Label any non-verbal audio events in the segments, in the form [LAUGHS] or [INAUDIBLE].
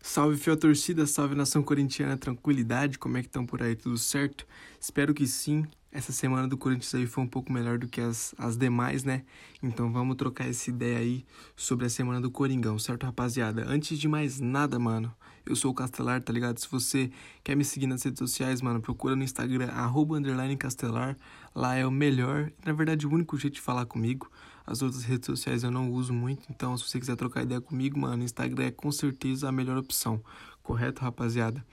Salve fiel torcida, salve nação corintiana, tranquilidade, como é que estão por aí, tudo certo? Espero que sim. Essa semana do Corinthians aí foi um pouco melhor do que as, as demais, né? Então vamos trocar essa ideia aí sobre a semana do Coringão, certo, rapaziada? Antes de mais nada, mano, eu sou o Castelar, tá ligado? Se você quer me seguir nas redes sociais, mano, procura no Instagram, arroba Castelar. Lá é o melhor, na verdade, o único jeito de falar comigo. As outras redes sociais eu não uso muito, então se você quiser trocar ideia comigo, mano, Instagram é com certeza a melhor opção. Correto, rapaziada?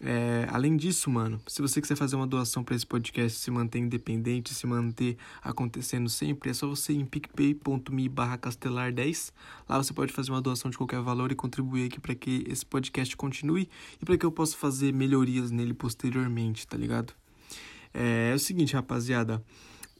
É, além disso, mano, se você quiser fazer uma doação para esse podcast se manter independente, se manter acontecendo sempre, é só você ir em picpay.me barra castelar10. Lá você pode fazer uma doação de qualquer valor e contribuir aqui para que esse podcast continue e para que eu possa fazer melhorias nele posteriormente, tá ligado? É, é o seguinte, rapaziada.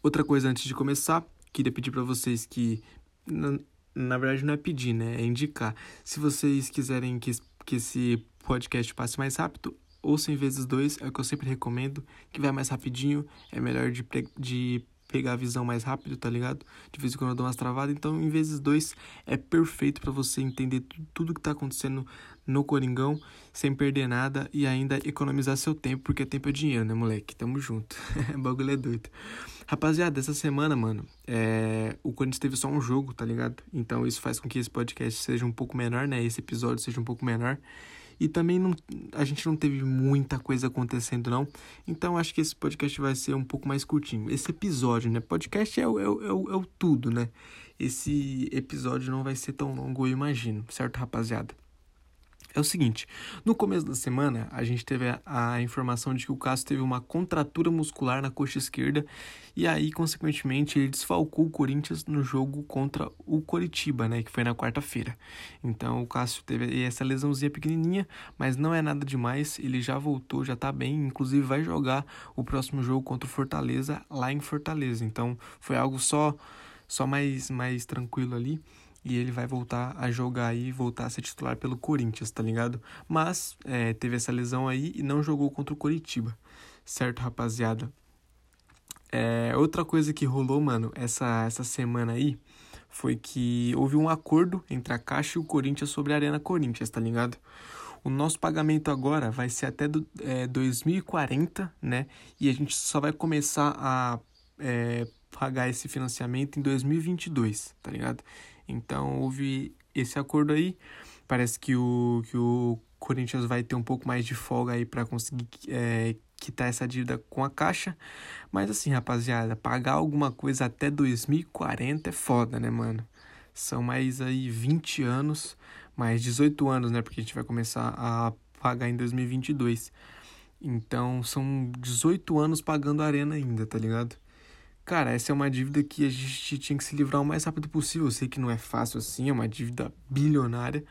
Outra coisa antes de começar, queria pedir para vocês que. Na, na verdade, não é pedir, né? É indicar. Se vocês quiserem que, que esse podcast passe mais rápido, ouça em vezes dois, é o que eu sempre recomendo, que vai mais rapidinho, é melhor de, de pegar a visão mais rápido, tá ligado? De vez em quando eu dou umas travadas, então em vezes dois é perfeito para você entender tudo que tá acontecendo no Coringão, sem perder nada e ainda economizar seu tempo, porque tempo é dinheiro, né, moleque? Tamo junto. [LAUGHS] bagulho é doido. Rapaziada, essa semana, mano, é... o Corinthians teve só um jogo, tá ligado? Então isso faz com que esse podcast seja um pouco menor, né? Esse episódio seja um pouco menor. E também não, a gente não teve muita coisa acontecendo, não. Então acho que esse podcast vai ser um pouco mais curtinho. Esse episódio, né? Podcast é o, é o, é o, é o tudo, né? Esse episódio não vai ser tão longo, eu imagino, certo, rapaziada? É o seguinte, no começo da semana a gente teve a, a, informação de que o Cássio teve uma contratura muscular na coxa esquerda e aí, consequentemente, ele desfalcou o Corinthians no jogo contra o Coritiba, né, que foi na quarta-feira. Então o Cássio teve essa lesãozinha pequenininha, mas não é nada demais, ele já voltou, já tá bem, inclusive vai jogar o próximo jogo contra o Fortaleza lá em Fortaleza. Então foi algo só só mais mais tranquilo ali e ele vai voltar a jogar aí, voltar a ser titular pelo Corinthians, tá ligado? Mas é, teve essa lesão aí e não jogou contra o Coritiba, certo, rapaziada? É, outra coisa que rolou, mano, essa, essa semana aí, foi que houve um acordo entre a Caixa e o Corinthians sobre a Arena Corinthians, tá ligado? O nosso pagamento agora vai ser até do, é, 2040, né? E a gente só vai começar a é, pagar esse financiamento em 2022, tá ligado? Então houve esse acordo aí. Parece que o, que o Corinthians vai ter um pouco mais de folga aí para conseguir é, quitar essa dívida com a Caixa. Mas assim, rapaziada, pagar alguma coisa até 2040 é foda, né, mano? São mais aí 20 anos, mais 18 anos, né? Porque a gente vai começar a pagar em 2022. Então são 18 anos pagando a arena ainda, tá ligado? Cara, essa é uma dívida que a gente tinha que se livrar o mais rápido possível. Eu sei que não é fácil assim, é uma dívida bilionária.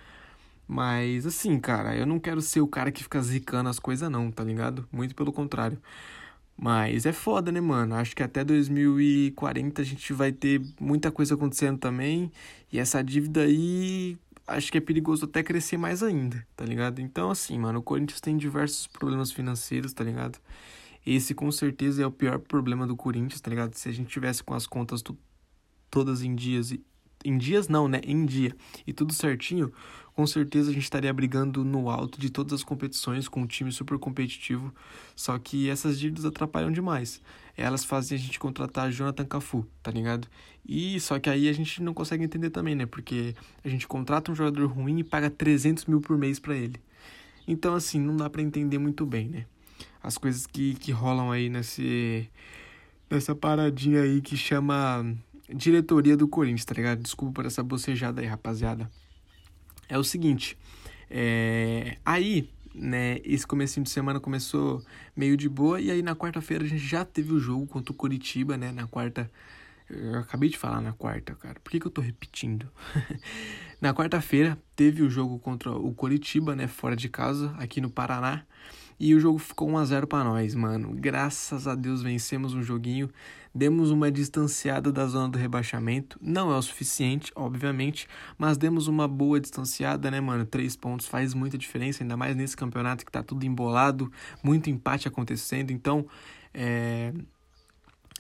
Mas assim, cara, eu não quero ser o cara que fica zicando as coisas, não, tá ligado? Muito pelo contrário. Mas é foda, né, mano? Acho que até 2040 a gente vai ter muita coisa acontecendo também. E essa dívida aí, acho que é perigoso até crescer mais ainda, tá ligado? Então, assim, mano, o Corinthians tem diversos problemas financeiros, tá ligado? Esse com certeza é o pior problema do Corinthians, tá ligado? Se a gente tivesse com as contas todas em dias e em dias não, né? Em dia. E tudo certinho, com certeza a gente estaria brigando no alto de todas as competições com um time super competitivo. Só que essas dívidas atrapalham demais. Elas fazem a gente contratar Jonathan Cafu, tá ligado? E só que aí a gente não consegue entender também, né? Porque a gente contrata um jogador ruim e paga 300 mil por mês para ele. Então, assim, não dá para entender muito bem, né? As coisas que, que rolam aí nesse, nessa paradinha aí que chama diretoria do Corinthians, tá ligado? Desculpa por essa bocejada aí, rapaziada. É o seguinte, é... aí, né, esse comecinho de semana começou meio de boa, e aí na quarta-feira a gente já teve o jogo contra o Curitiba, né, na quarta... Eu acabei de falar na quarta, cara. Por que, que eu tô repetindo? [LAUGHS] na quarta-feira teve o jogo contra o Curitiba, né, fora de casa, aqui no Paraná. E o jogo ficou 1 a 0 para nós, mano. Graças a Deus vencemos um joguinho, demos uma distanciada da zona do rebaixamento. Não é o suficiente, obviamente, mas demos uma boa distanciada, né, mano? Três pontos faz muita diferença, ainda mais nesse campeonato que tá tudo embolado, muito empate acontecendo. Então, é...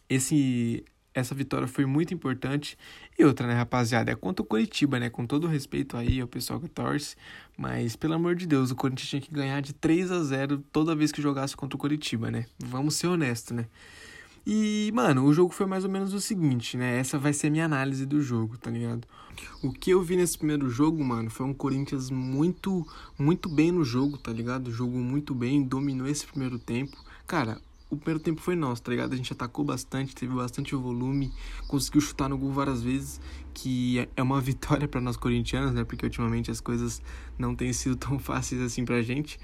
esse essa vitória foi muito importante. E outra, né, rapaziada, é contra o Coritiba, né? Com todo respeito aí ao pessoal que torce, mas pelo amor de Deus, o Corinthians tinha que ganhar de 3 a 0 toda vez que jogasse contra o Coritiba, né? Vamos ser honestos, né? E, mano, o jogo foi mais ou menos o seguinte, né? Essa vai ser a minha análise do jogo, tá ligado? O que eu vi nesse primeiro jogo, mano, foi um Corinthians muito, muito bem no jogo, tá ligado? Jogou muito bem, dominou esse primeiro tempo. Cara, o primeiro tempo foi nosso, tá ligado? A gente atacou bastante, teve bastante volume, conseguiu chutar no gol várias vezes, que é uma [LAUGHS] vitória para nós corintianos, né? Porque ultimamente as coisas não têm sido tão fáceis assim pra gente.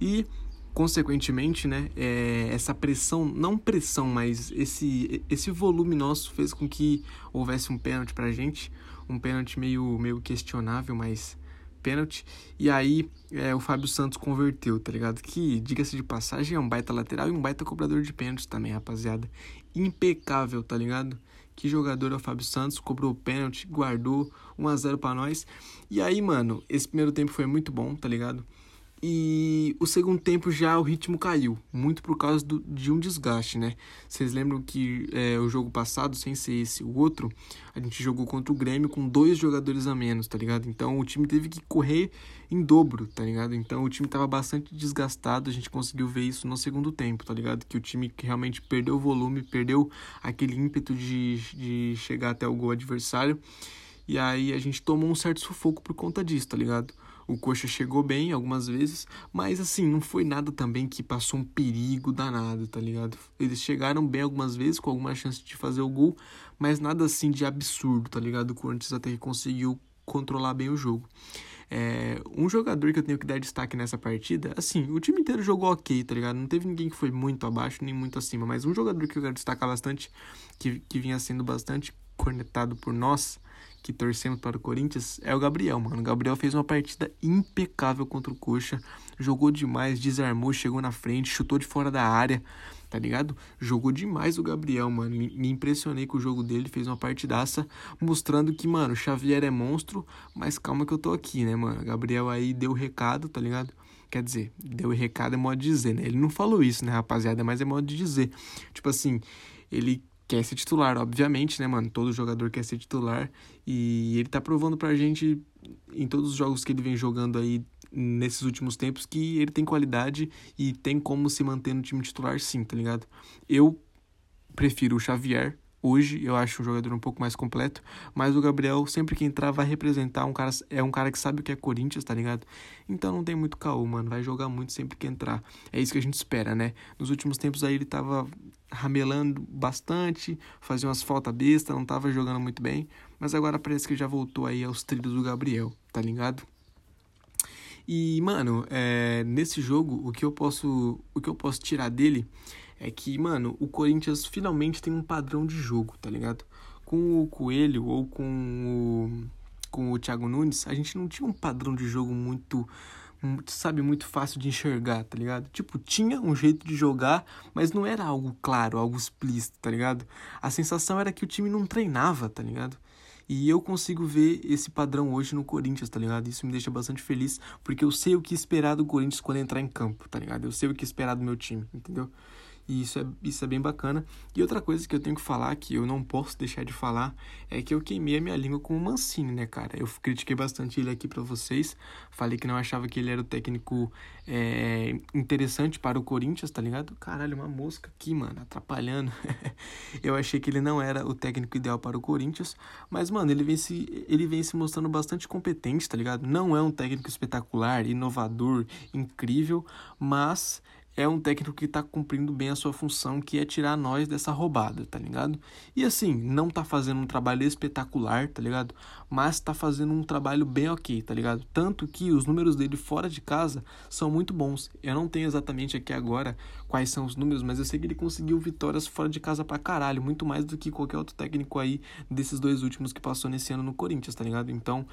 E consequentemente, né, é, essa pressão, não pressão, mas esse, esse volume nosso fez com que houvesse um pênalti pra gente, um pênalti meio, meio questionável, mas pênalti. E aí é, o Fábio Santos converteu, tá ligado? Que, diga-se de passagem, é um baita lateral e um baita cobrador de pênaltis também, rapaziada. Impecável, tá ligado? Que jogador é o Fábio Santos, cobrou o pênalti, guardou 1 a 0 para nós. E aí, mano, esse primeiro tempo foi muito bom, tá ligado? E o segundo tempo já o ritmo caiu, muito por causa do, de um desgaste, né? Vocês lembram que é, o jogo passado, sem ser esse, o outro, a gente jogou contra o Grêmio com dois jogadores a menos, tá ligado? Então o time teve que correr em dobro, tá ligado? Então o time tava bastante desgastado, a gente conseguiu ver isso no segundo tempo, tá ligado? Que o time realmente perdeu o volume, perdeu aquele ímpeto de, de chegar até o gol adversário. E aí a gente tomou um certo sufoco por conta disso, tá ligado? O Coxa chegou bem algumas vezes, mas assim, não foi nada também que passou um perigo danado, tá ligado? Eles chegaram bem algumas vezes, com alguma chance de fazer o gol, mas nada assim de absurdo, tá ligado? O Corinthians até que conseguiu controlar bem o jogo. É, um jogador que eu tenho que dar destaque nessa partida, assim, o time inteiro jogou ok, tá ligado? Não teve ninguém que foi muito abaixo nem muito acima, mas um jogador que eu quero destacar bastante, que, que vinha sendo bastante cornetado por nós, que torcemos para o Corinthians é o Gabriel, mano. O Gabriel fez uma partida impecável contra o Coxa, jogou demais, desarmou, chegou na frente, chutou de fora da área, tá ligado? Jogou demais o Gabriel, mano. Me impressionei com o jogo dele, fez uma partidaça, mostrando que, mano, o Xavier é monstro, mas calma que eu tô aqui, né, mano? O Gabriel aí deu o recado, tá ligado? Quer dizer, deu o recado é modo de dizer, né? Ele não falou isso, né, rapaziada? Mas é modo de dizer. Tipo assim, ele quer ser titular, obviamente, né, mano? Todo jogador quer ser titular. E ele tá provando pra gente, em todos os jogos que ele vem jogando aí nesses últimos tempos, que ele tem qualidade e tem como se manter no time titular, sim, tá ligado? Eu prefiro o Xavier Hoje eu acho um jogador um pouco mais completo, mas o Gabriel, sempre que entrar, vai representar um cara. É um cara que sabe o que é Corinthians, tá ligado? Então não tem muito caô, mano. Vai jogar muito sempre que entrar. É isso que a gente espera, né? Nos últimos tempos aí ele tava ramelando bastante, fazia umas faltas bestas, não tava jogando muito bem. Mas agora parece que já voltou aí aos trilhos do Gabriel, tá ligado? E, mano, é, nesse jogo, o que eu posso, o que eu posso tirar dele é que, mano, o Corinthians finalmente tem um padrão de jogo, tá ligado? Com o Coelho ou com o, com o Thiago Nunes, a gente não tinha um padrão de jogo muito, sabe, muito fácil de enxergar, tá ligado? Tipo, tinha um jeito de jogar, mas não era algo claro, algo explícito, tá ligado? A sensação era que o time não treinava, tá ligado? E eu consigo ver esse padrão hoje no Corinthians, tá ligado? Isso me deixa bastante feliz, porque eu sei o que esperar do Corinthians quando entrar em campo, tá ligado? Eu sei o que esperar do meu time, entendeu? E isso é, isso é bem bacana. E outra coisa que eu tenho que falar, que eu não posso deixar de falar, é que eu queimei a minha língua com o Mancini, né, cara? Eu critiquei bastante ele aqui para vocês. Falei que não achava que ele era o técnico é, interessante para o Corinthians, tá ligado? Caralho, uma mosca aqui, mano, atrapalhando. [LAUGHS] eu achei que ele não era o técnico ideal para o Corinthians. Mas, mano, ele vem se, ele vem se mostrando bastante competente, tá ligado? Não é um técnico espetacular, inovador, incrível, mas é um técnico que está cumprindo bem a sua função, que é tirar nós dessa roubada, tá ligado? E assim, não tá fazendo um trabalho espetacular, tá ligado? Mas tá fazendo um trabalho bem ok, tá ligado? Tanto que os números dele fora de casa são muito bons. Eu não tenho exatamente aqui agora quais são os números, mas eu sei que ele conseguiu vitórias fora de casa pra caralho, muito mais do que qualquer outro técnico aí desses dois últimos que passou nesse ano no Corinthians, tá ligado? Então,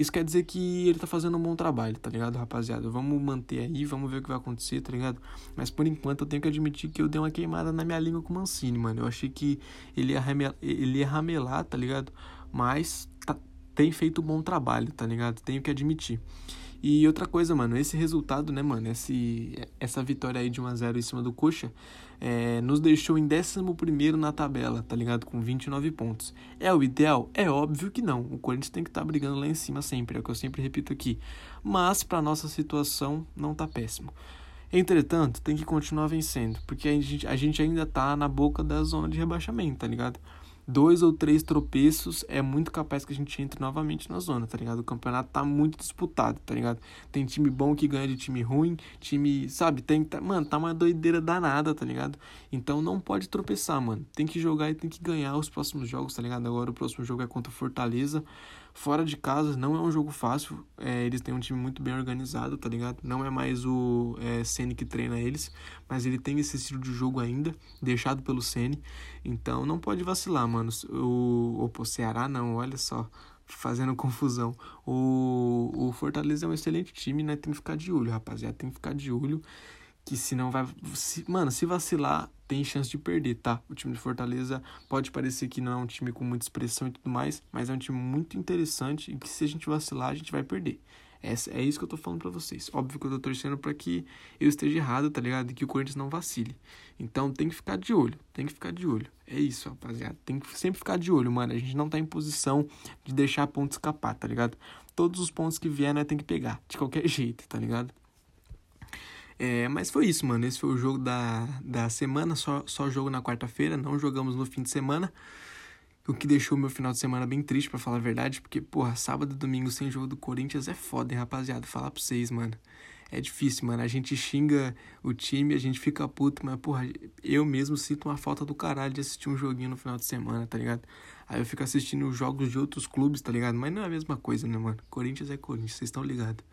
isso quer dizer que ele tá fazendo um bom trabalho, tá ligado, rapaziada? Vamos manter aí, vamos ver o que vai acontecer, tá ligado? Mas por enquanto eu tenho que admitir que eu dei uma queimada na minha língua com o Mancini, mano. Eu achei que ele ia, ramelar, ele ia ramelar, tá ligado? Mas tá, tem feito um bom trabalho, tá ligado? Tenho que admitir. E outra coisa, mano, esse resultado, né, mano, esse, essa vitória aí de 1x0 em cima do Coxa, é, nos deixou em 11 na tabela, tá ligado? Com 29 pontos. É o ideal? É óbvio que não. O Corinthians tem que estar tá brigando lá em cima sempre, é o que eu sempre repito aqui. Mas, pra nossa situação, não tá péssimo. Entretanto, tem que continuar vencendo, porque a gente, a gente ainda tá na boca da zona de rebaixamento, tá ligado? Dois ou três tropeços, é muito capaz que a gente entre novamente na zona, tá ligado? O campeonato tá muito disputado, tá ligado? Tem time bom que ganha de time ruim, time, sabe? Tem, tá, mano, tá uma doideira danada, tá ligado? Então não pode tropeçar, mano. Tem que jogar e tem que ganhar os próximos jogos, tá ligado? Agora o próximo jogo é contra o Fortaleza. Fora de casa não é um jogo fácil. É, eles têm um time muito bem organizado, tá ligado? Não é mais o é, Ceni que treina eles, mas ele tem esse estilo de jogo ainda, deixado pelo Ceni. Então não pode vacilar, mano. O, o Ceará não, olha só fazendo [LAUGHS] confusão. O, o Fortaleza é um excelente time, né? Tem que ficar de olho, rapaziada. Tem que ficar de olho. Que senão vai. Se, mano, se vacilar, tem chance de perder, tá? O time do Fortaleza pode parecer que não é um time com muita expressão e tudo mais, mas é um time muito interessante e que se a gente vacilar, a gente vai perder. É isso que eu tô falando para vocês. Óbvio que eu tô torcendo para que eu esteja errado, tá ligado? E que o Corinthians não vacile. Então tem que ficar de olho, tem que ficar de olho. É isso, rapaziada. Tem que sempre ficar de olho, mano. A gente não tá em posição de deixar ponto escapar, tá ligado? Todos os pontos que vier, né, tem que pegar, de qualquer [LAUGHS] jeito, tá ligado? É, mas foi isso, mano. Esse foi o jogo da, da semana, só, só jogo na quarta-feira, não jogamos no fim de semana. O que deixou meu final de semana bem triste, para falar a verdade, porque, porra, sábado e domingo sem jogo do Corinthians é foda, hein, rapaziada? Falar pra vocês, mano. É difícil, mano. A gente xinga o time, a gente fica puto, mas, porra, eu mesmo sinto uma falta do caralho de assistir um joguinho no final de semana, tá ligado? Aí eu fico assistindo os jogos de outros clubes, tá ligado? Mas não é a mesma coisa, né, mano? Corinthians é Corinthians, vocês estão ligados.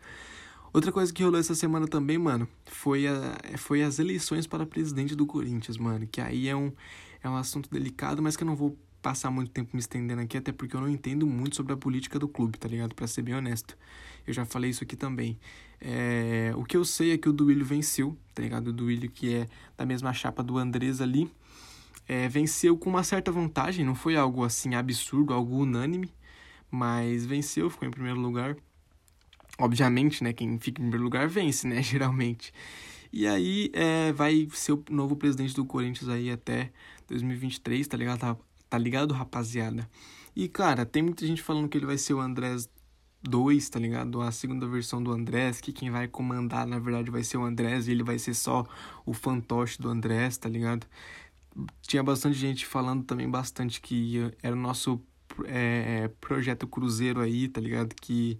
Outra coisa que rolou essa semana também, mano, foi, a, foi as eleições para presidente do Corinthians, mano. Que aí é um, é um assunto delicado, mas que eu não vou passar muito tempo me estendendo aqui, até porque eu não entendo muito sobre a política do clube, tá ligado? Pra ser bem honesto. Eu já falei isso aqui também. É, o que eu sei é que o Duílio venceu, tá ligado? O Duílio, que é da mesma chapa do Andrés ali, é, venceu com uma certa vantagem, não foi algo assim absurdo, algo unânime, mas venceu, ficou em primeiro lugar. Obviamente, né? Quem fica em primeiro lugar vence, né? [LAUGHS] Geralmente. E aí é, vai ser o novo presidente do Corinthians aí até 2023, tá ligado? Tá, tá ligado, rapaziada? E, cara, tem muita gente falando que ele vai ser o Andrés 2, tá ligado? A segunda versão do Andrés, que quem vai comandar, na verdade, vai ser o Andrés e ele vai ser só o fantoche do Andrés, tá ligado? Tinha bastante gente falando também bastante que era o nosso é, é projeto Cruzeiro aí, tá ligado? Que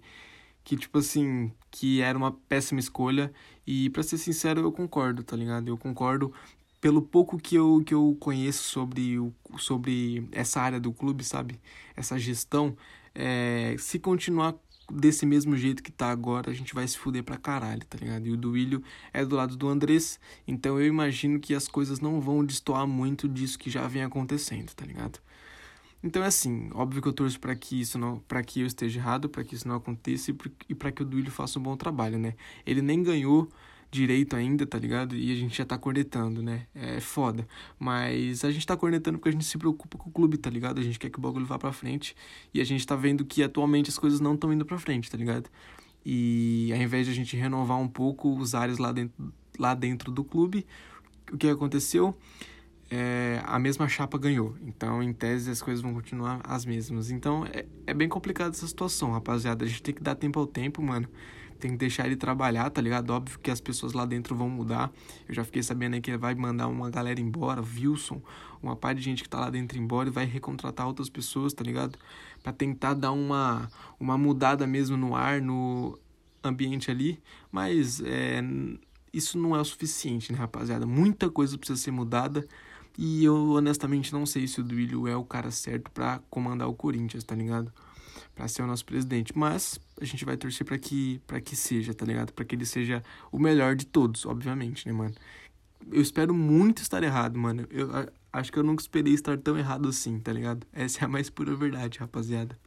que, tipo assim, que era uma péssima escolha. E para ser sincero, eu concordo, tá ligado? Eu concordo pelo pouco que eu, que eu conheço sobre, o, sobre essa área do clube, sabe? Essa gestão. É, se continuar desse mesmo jeito que tá agora, a gente vai se fuder pra caralho, tá ligado? E o Duílio é do lado do Andrés, então eu imagino que as coisas não vão destoar muito disso que já vem acontecendo, tá ligado? Então é assim, óbvio que eu torço para que isso não, para que eu esteja errado, para que isso não aconteça e para que o Duílio faça um bom trabalho, né? Ele nem ganhou direito ainda, tá ligado? E a gente já tá cornetando, né? É foda. Mas a gente tá cornetando porque a gente se preocupa com o clube, tá ligado? A gente quer que o bagulho vá pra frente. E a gente tá vendo que atualmente as coisas não estão indo pra frente, tá ligado? E ao invés de a gente renovar um pouco os áreas lá dentro, lá dentro do clube, o que aconteceu? É, a mesma chapa ganhou. Então, em tese, as coisas vão continuar as mesmas. Então, é, é bem complicado essa situação, rapaziada. A gente tem que dar tempo ao tempo, mano. Tem que deixar ele trabalhar, tá ligado? Óbvio que as pessoas lá dentro vão mudar. Eu já fiquei sabendo aí que ele vai mandar uma galera embora, Wilson, uma parte de gente que tá lá dentro embora e vai recontratar outras pessoas, tá ligado? Para tentar dar uma, uma mudada mesmo no ar, no ambiente ali. Mas é, isso não é o suficiente, né, rapaziada? Muita coisa precisa ser mudada e eu honestamente não sei se o Duílio é o cara certo para comandar o Corinthians, tá ligado? Para ser o nosso presidente, mas a gente vai torcer para que para que seja, tá ligado? Para que ele seja o melhor de todos, obviamente, né, mano? Eu espero muito estar errado, mano. Eu acho que eu nunca esperei estar tão errado assim, tá ligado? Essa é a mais pura verdade, rapaziada.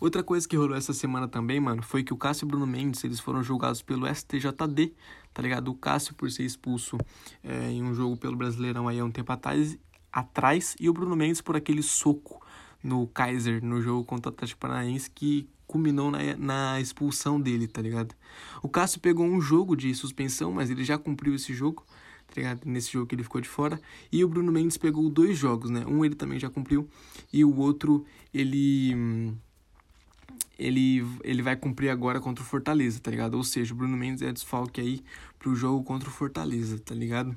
Outra coisa que rolou essa semana também, mano, foi que o Cássio e o Bruno Mendes, eles foram julgados pelo STJD, tá ligado? O Cássio por ser expulso é, em um jogo pelo Brasileirão aí há um tempo atrás, atrás e o Bruno Mendes por aquele soco no Kaiser, no jogo contra o Atlético Paranaense, que culminou na, na expulsão dele, tá ligado? O Cássio pegou um jogo de suspensão, mas ele já cumpriu esse jogo, tá ligado? Nesse jogo que ele ficou de fora. E o Bruno Mendes pegou dois jogos, né? Um ele também já cumpriu e o outro ele ele, ele vai cumprir agora contra o Fortaleza, tá ligado? Ou seja, o Bruno Mendes é desfalque aí pro jogo contra o Fortaleza, tá ligado?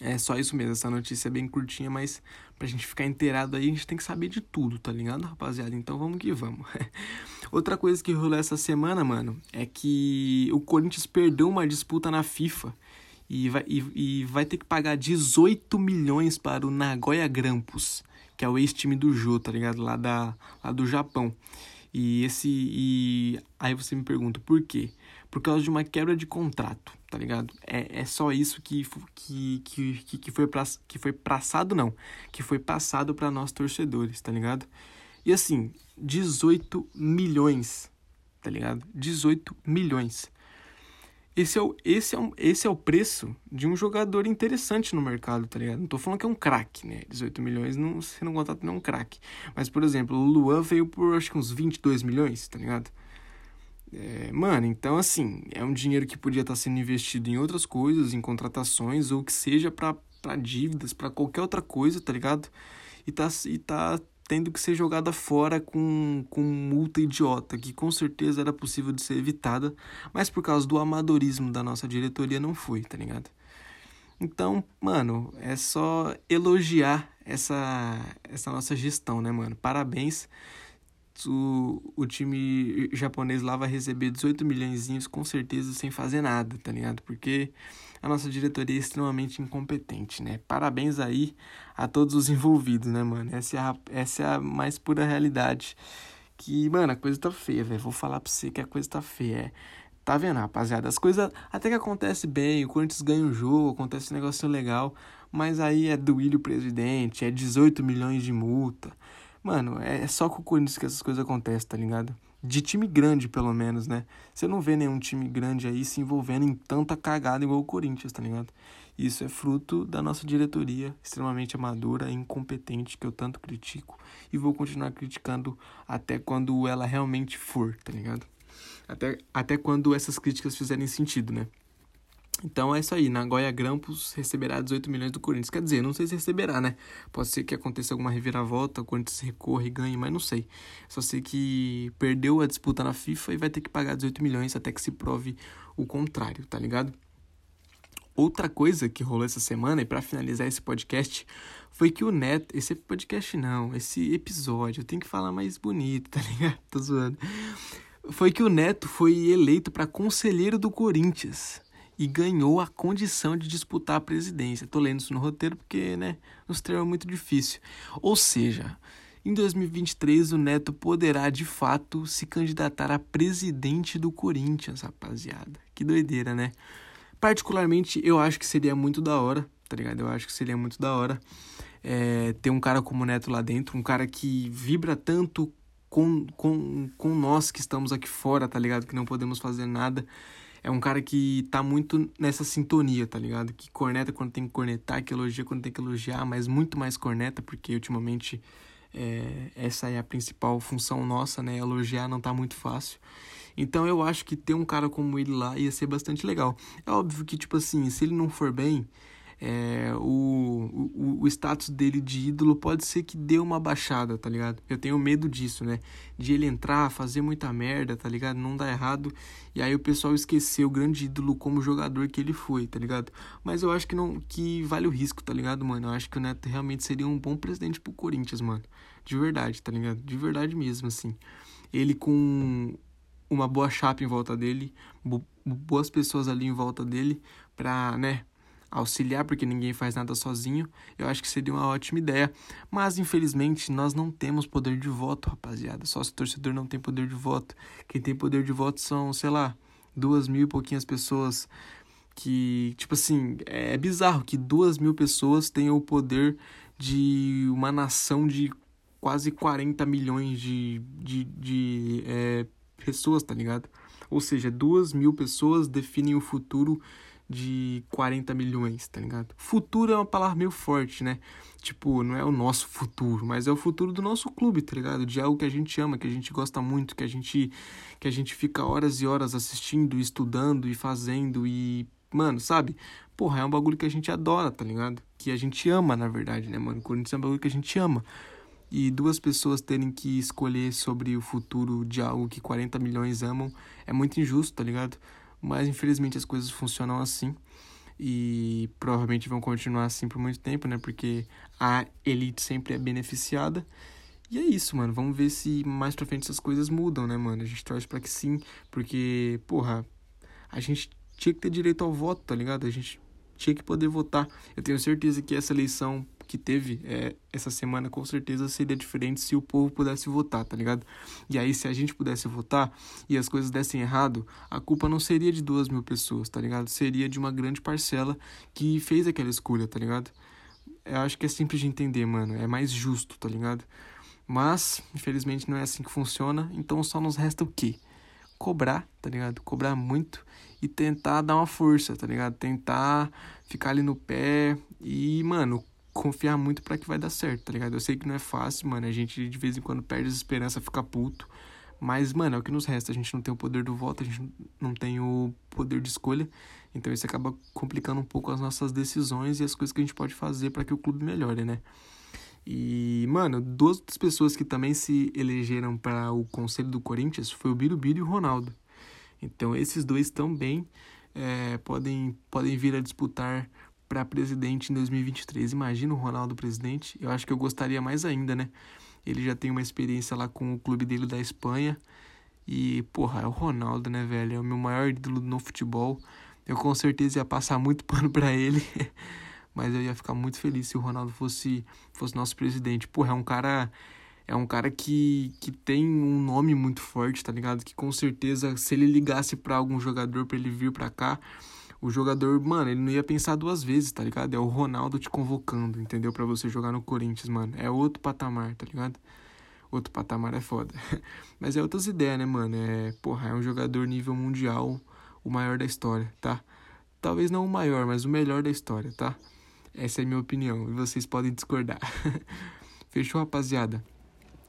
É só isso mesmo, essa notícia é bem curtinha, mas pra gente ficar inteirado aí, a gente tem que saber de tudo, tá ligado, rapaziada? Então vamos que vamos. [LAUGHS] Outra coisa que rolou essa semana, mano, é que o Corinthians perdeu uma disputa na FIFA e vai, e, e vai ter que pagar 18 milhões para o Nagoya Grampus, que é o ex-time do Jô, tá ligado? Lá, da, lá do Japão. E esse. E aí você me pergunta por quê? Por causa de uma quebra de contrato, tá ligado? É, é só isso que, que, que, que, foi, pra, que foi passado, não. Que foi passado para nós torcedores, tá ligado? E assim, 18 milhões, tá ligado? 18 milhões. Esse é, o, esse, é um, esse é o preço de um jogador interessante no mercado, tá ligado? Não tô falando que é um craque, né? 18 milhões, não, se não contrato não é um craque. Mas, por exemplo, o Luan veio por acho que uns 22 milhões, tá ligado? É, mano, então assim, é um dinheiro que podia estar tá sendo investido em outras coisas, em contratações, ou que seja para dívidas, para qualquer outra coisa, tá ligado? E tá, e tá tendo que ser jogada fora com, com multa idiota, que com certeza era possível de ser evitada, mas por causa do amadorismo da nossa diretoria não foi, tá ligado? Então, mano, é só elogiar essa, essa nossa gestão, né, mano? Parabéns. O, o time japonês lá vai receber 18 milhões com certeza sem fazer nada, tá ligado? Porque a nossa diretoria é extremamente incompetente, né? Parabéns aí a todos os envolvidos, né, mano? Essa é a, essa é a mais pura realidade. Que, mano, a coisa tá feia, velho. Vou falar pra você que a coisa tá feia. É. Tá vendo, rapaziada? As coisas até que acontece bem, o Corinthians ganha um jogo, acontece um negócio legal, mas aí é do Willian presidente, é 18 milhões de multa. Mano, é só com o Corinthians que essas coisas acontecem, tá ligado? de time grande, pelo menos, né? Você não vê nenhum time grande aí se envolvendo em tanta cagada igual o Corinthians, tá ligado? Isso é fruto da nossa diretoria extremamente amadora e incompetente que eu tanto critico e vou continuar criticando até quando ela realmente for, tá ligado? Até, até quando essas críticas fizerem sentido, né? Então é isso aí, Nagoya Grampus receberá 18 milhões do Corinthians. Quer dizer, não sei se receberá, né? Pode ser que aconteça alguma reviravolta, o Corinthians recorra e ganhe, mas não sei. Só sei que perdeu a disputa na FIFA e vai ter que pagar 18 milhões até que se prove o contrário, tá ligado? Outra coisa que rolou essa semana, e para finalizar esse podcast, foi que o Neto. Esse podcast não, esse episódio, eu tenho que falar mais bonito, tá ligado? [LAUGHS] Tô zoando. Foi que o Neto foi eleito para conselheiro do Corinthians e ganhou a condição de disputar a presidência. Tô lendo isso no roteiro porque, né, nos termos é muito difícil. Ou seja, em 2023 o Neto poderá de fato se candidatar a presidente do Corinthians, rapaziada. Que doideira, né? Particularmente, eu acho que seria muito da hora, tá ligado? Eu acho que seria muito da hora é, ter um cara como o Neto lá dentro, um cara que vibra tanto com, com, com nós que estamos aqui fora, tá ligado? Que não podemos fazer nada é um cara que tá muito nessa sintonia, tá ligado? Que corneta quando tem que cornetar, que elogia quando tem que elogiar, mas muito mais corneta, porque ultimamente é, essa é a principal função nossa, né? Elogiar não tá muito fácil. Então eu acho que ter um cara como ele lá ia ser bastante legal. É óbvio que, tipo assim, se ele não for bem, é, o, o, o status dele de ídolo pode ser que dê uma baixada, tá ligado? Eu tenho medo disso, né? De ele entrar, fazer muita merda, tá ligado? Não dar errado. E aí o pessoal esquecer o grande ídolo como jogador que ele foi, tá ligado? Mas eu acho que não que vale o risco, tá ligado, mano? Eu acho que o Neto realmente seria um bom presidente pro Corinthians, mano. De verdade, tá ligado? De verdade mesmo, assim. Ele com uma boa chapa em volta dele, boas pessoas ali em volta dele, pra, né, auxiliar, porque ninguém faz nada sozinho, eu acho que seria uma ótima ideia. Mas, infelizmente, nós não temos poder de voto, rapaziada. Só se o torcedor não tem poder de voto. Quem tem poder de voto são, sei lá, duas mil e pouquinhas pessoas que, tipo assim, é bizarro que duas mil pessoas tenham o poder de uma nação de quase 40 milhões de, de, de é, pessoas, tá ligado? Ou seja, duas mil pessoas definem o futuro de 40 milhões, tá ligado? Futuro é uma palavra meio forte, né? Tipo, não é o nosso futuro, mas é o futuro do nosso clube, tá ligado? De algo que a gente ama, que a gente gosta muito, que a gente que a gente fica horas e horas assistindo, estudando e fazendo e, mano, sabe? Porra, é um bagulho que a gente adora, tá ligado? Que a gente ama, na verdade, né, mano? Corinthians é um bagulho que a gente ama. E duas pessoas terem que escolher sobre o futuro de algo que 40 milhões amam é muito injusto, tá ligado? Mas infelizmente as coisas funcionam assim e provavelmente vão continuar assim por muito tempo, né? Porque a elite sempre é beneficiada. E é isso, mano. Vamos ver se mais pra frente essas coisas mudam, né, mano? A gente torce pra que sim, porque, porra, a gente tinha que ter direito ao voto, tá ligado? A gente tinha que poder votar. Eu tenho certeza que essa eleição que teve é, essa semana com certeza seria diferente se o povo pudesse votar, tá ligado? E aí, se a gente pudesse votar e as coisas dessem errado, a culpa não seria de duas mil pessoas, tá ligado? Seria de uma grande parcela que fez aquela escolha, tá ligado? Eu acho que é simples de entender, mano. É mais justo, tá ligado? Mas, infelizmente, não é assim que funciona. Então só nos resta o quê? Cobrar, tá ligado? Cobrar muito e tentar dar uma força, tá ligado? Tentar ficar ali no pé e, mano, confiar muito para que vai dar certo, tá ligado? Eu sei que não é fácil, mano. A gente de vez em quando perde a esperança, fica puto. Mas, mano, é o que nos resta. A gente não tem o poder do voto, a gente não tem o poder de escolha. Então isso acaba complicando um pouco as nossas decisões e as coisas que a gente pode fazer para que o clube melhore, né? E, mano, duas pessoas que também se elegeram para o conselho do Corinthians foi o Birubiru e o Ronaldo. Então esses dois também é, podem, podem vir a disputar para presidente em 2023. Imagina o Ronaldo presidente. Eu acho que eu gostaria mais ainda, né? Ele já tem uma experiência lá com o clube dele da Espanha. E, porra, é o Ronaldo, né, velho? É o meu maior ídolo no futebol. Eu com certeza ia passar muito [LAUGHS] pano para ele. [LAUGHS] Mas eu ia ficar muito feliz se o Ronaldo fosse, fosse nosso presidente. Porra, é um cara. É um cara que, que tem um nome muito forte, tá ligado? Que com certeza, se ele ligasse para algum jogador para ele vir para cá, o jogador, mano, ele não ia pensar duas vezes, tá ligado? É o Ronaldo te convocando, entendeu? para você jogar no Corinthians, mano. É outro patamar, tá ligado? Outro patamar é foda. [LAUGHS] Mas é outras ideias, né, mano? É, porra, é um jogador nível mundial, o maior da história, tá? Talvez não o maior, mas o melhor da história, tá? Essa é a minha opinião e vocês podem discordar. [LAUGHS] Fechou, rapaziada?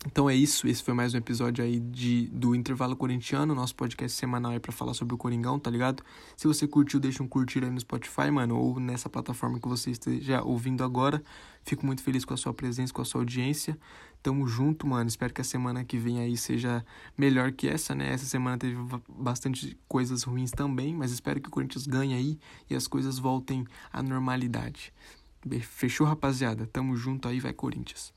Então é isso, esse foi mais um episódio aí de, do Intervalo Corintiano, nosso podcast semanal aí pra falar sobre o Coringão, tá ligado? Se você curtiu, deixa um curtir aí no Spotify, mano, ou nessa plataforma que você esteja ouvindo agora. Fico muito feliz com a sua presença, com a sua audiência. Tamo junto, mano. Espero que a semana que vem aí seja melhor que essa, né? Essa semana teve bastante coisas ruins também, mas espero que o Corinthians ganhe aí e as coisas voltem à normalidade. Fechou, rapaziada? Tamo junto aí, vai Corinthians.